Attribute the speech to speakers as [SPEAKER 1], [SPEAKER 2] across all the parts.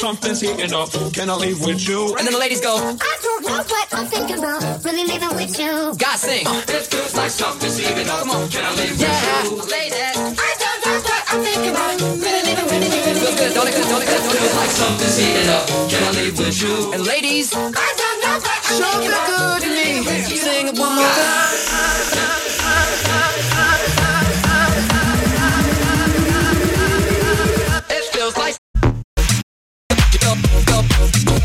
[SPEAKER 1] something's heating up. Can I leave with you?
[SPEAKER 2] And then the ladies go,
[SPEAKER 3] I don't know what I'm thinking about. Really leaving with you.
[SPEAKER 2] God sing. Uh,
[SPEAKER 1] it feels like something's heating up.
[SPEAKER 2] Come on.
[SPEAKER 1] Can I leave
[SPEAKER 2] yeah.
[SPEAKER 1] with you?
[SPEAKER 2] Ladies.
[SPEAKER 3] I don't know what I'm thinking about. Really leaving, really leaving.
[SPEAKER 2] Feels good, don't it? Good, don't it? Good, don't it?
[SPEAKER 1] Feels like something's heating up. Can I leave with you?
[SPEAKER 2] And ladies,
[SPEAKER 3] I don't know what I'm
[SPEAKER 2] show
[SPEAKER 3] thinking
[SPEAKER 2] me good to me. Sing it one more time.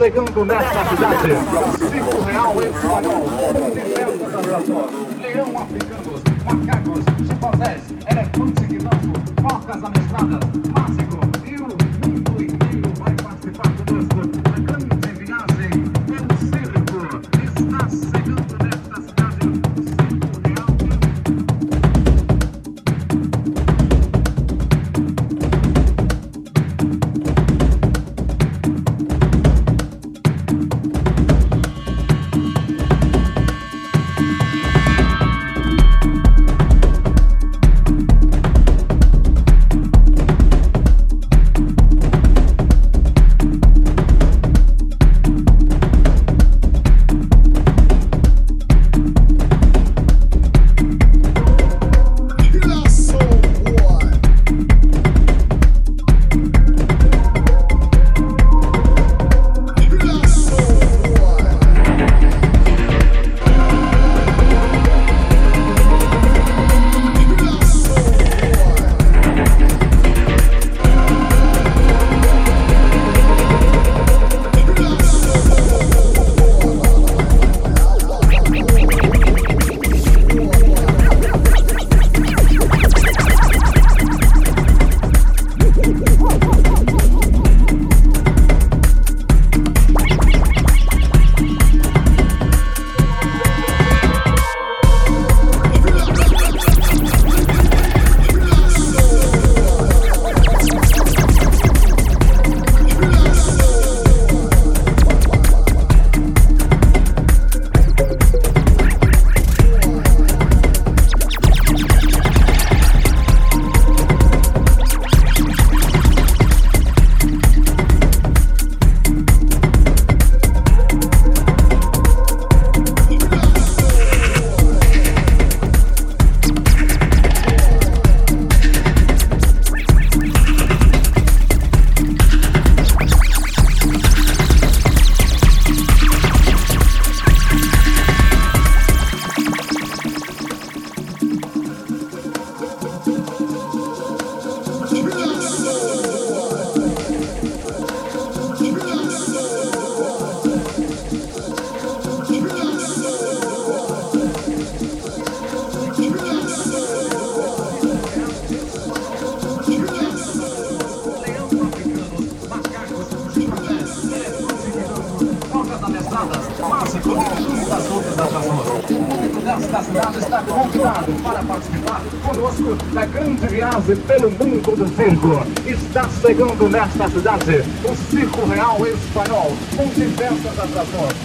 [SPEAKER 1] Segão começa
[SPEAKER 4] a cidade. Cinco real em espanhol. cidade, o Circo Real Espanhol, com diversas atrações.